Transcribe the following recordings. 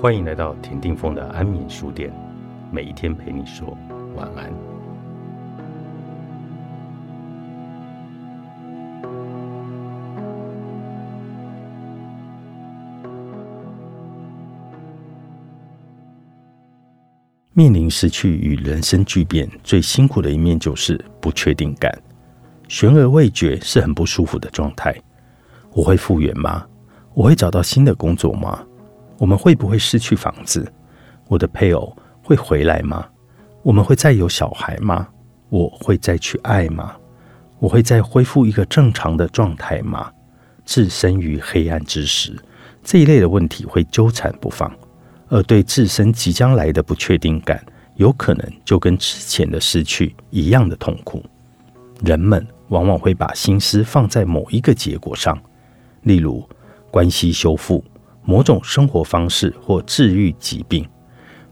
欢迎来到田定峰的安眠书店，每一天陪你说晚安。面临失去与人生巨变，最辛苦的一面就是不确定感，悬而未决是很不舒服的状态。我会复原吗？我会找到新的工作吗？我们会不会失去房子？我的配偶会回来吗？我们会再有小孩吗？我会再去爱吗？我会再恢复一个正常的状态吗？置身于黑暗之时，这一类的问题会纠缠不放，而对自身即将来的不确定感，有可能就跟之前的失去一样的痛苦。人们往往会把心思放在某一个结果上，例如关系修复。某种生活方式或治愈疾病，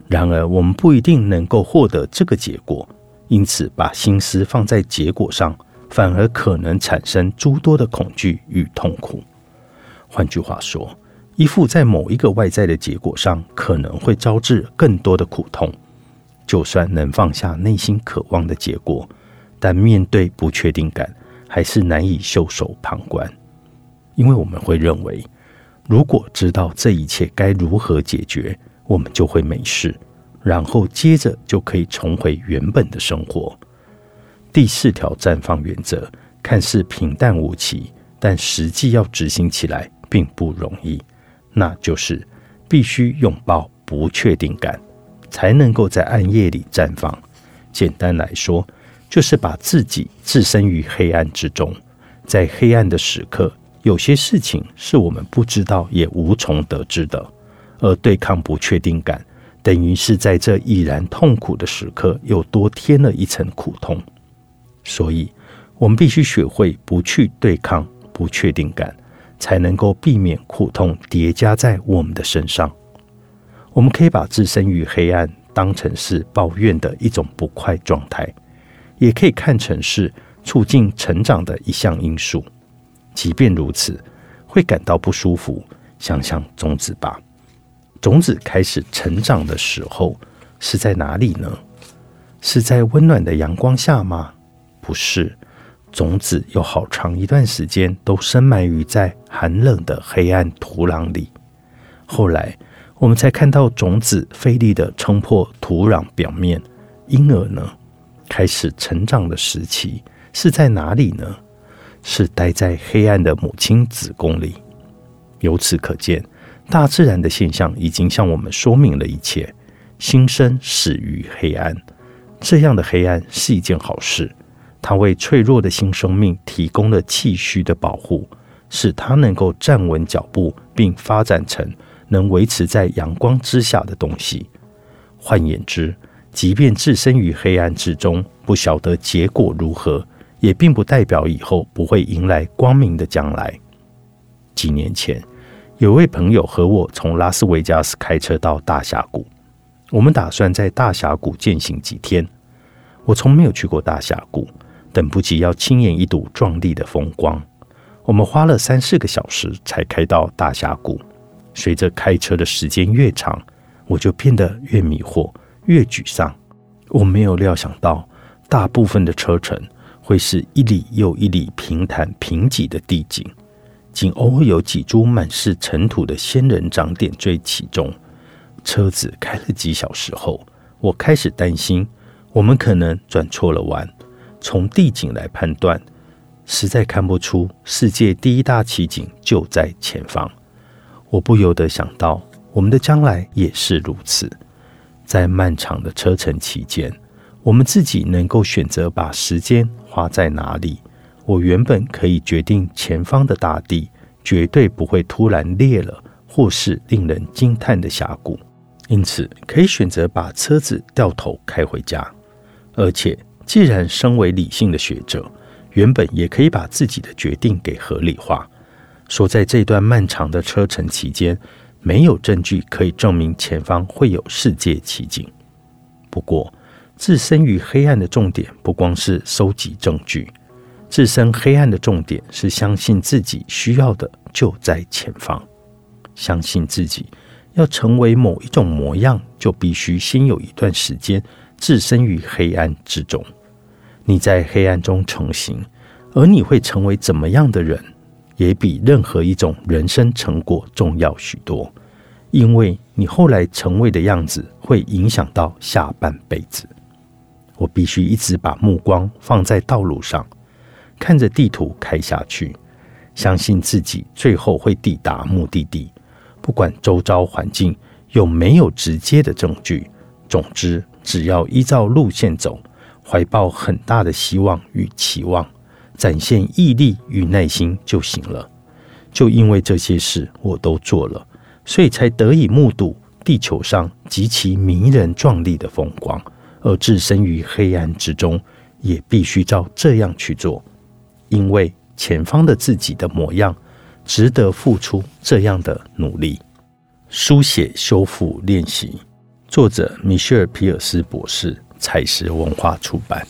然而我们不一定能够获得这个结果，因此把心思放在结果上，反而可能产生诸多的恐惧与痛苦。换句话说，依附在某一个外在的结果上，可能会招致更多的苦痛。就算能放下内心渴望的结果，但面对不确定感，还是难以袖手旁观，因为我们会认为。如果知道这一切该如何解决，我们就会没事，然后接着就可以重回原本的生活。第四条绽放原则看似平淡无奇，但实际要执行起来并不容易。那就是必须拥抱不确定感，才能够在暗夜里绽放。简单来说，就是把自己置身于黑暗之中，在黑暗的时刻。有些事情是我们不知道也无从得知的，而对抗不确定感，等于是在这已然痛苦的时刻又多添了一层苦痛。所以，我们必须学会不去对抗不确定感，才能够避免苦痛叠加在我们的身上。我们可以把置身于黑暗当成是抱怨的一种不快状态，也可以看成是促进成长的一项因素。即便如此，会感到不舒服。想想种子吧，种子开始成长的时候是在哪里呢？是在温暖的阳光下吗？不是，种子有好长一段时间都深埋于在寒冷的黑暗土壤里。后来，我们才看到种子费力的冲破土壤表面。婴儿呢，开始成长的时期是在哪里呢？是待在黑暗的母亲子宫里。由此可见，大自然的现象已经向我们说明了一切。新生始于黑暗，这样的黑暗是一件好事。它为脆弱的新生命提供了气虚的保护，使它能够站稳脚步，并发展成能维持在阳光之下的东西。换言之，即便置身于黑暗之中，不晓得结果如何。也并不代表以后不会迎来光明的将来。几年前，有位朋友和我从拉斯维加斯开车到大峡谷，我们打算在大峡谷践行几天。我从没有去过大峡谷，等不及要亲眼一睹壮丽的风光。我们花了三四个小时才开到大峡谷。随着开车的时间越长，我就变得越迷惑、越沮丧。我没有料想到，大部分的车程。会是一里又一里平坦平瘠的地景，仅偶尔有几株满是尘土的仙人掌点缀其中。车子开了几小时后，我开始担心，我们可能转错了弯。从地景来判断，实在看不出世界第一大奇景就在前方。我不由得想到，我们的将来也是如此。在漫长的车程期间，我们自己能够选择把时间。花在哪里？我原本可以决定前方的大地绝对不会突然裂了，或是令人惊叹的峡谷，因此可以选择把车子掉头开回家。而且，既然身为理性的学者，原本也可以把自己的决定给合理化，说在这段漫长的车程期间，没有证据可以证明前方会有世界奇景。不过，置身于黑暗的重点不光是收集证据，置身黑暗的重点是相信自己需要的就在前方，相信自己要成为某一种模样，就必须先有一段时间置身于黑暗之中。你在黑暗中成型，而你会成为怎么样的人，也比任何一种人生成果重要许多。因为你后来成为的样子，会影响到下半辈子。我必须一直把目光放在道路上，看着地图开下去，相信自己最后会抵达目的地。不管周遭环境有没有直接的证据，总之，只要依照路线走，怀抱很大的希望与期望，展现毅力与耐心就行了。就因为这些事我都做了。所以才得以目睹地球上极其迷人壮丽的风光，而置身于黑暗之中，也必须照这样去做，因为前方的自己的模样值得付出这样的努力。书写修复练习，作者米歇尔·皮尔斯博士，采石文化出版。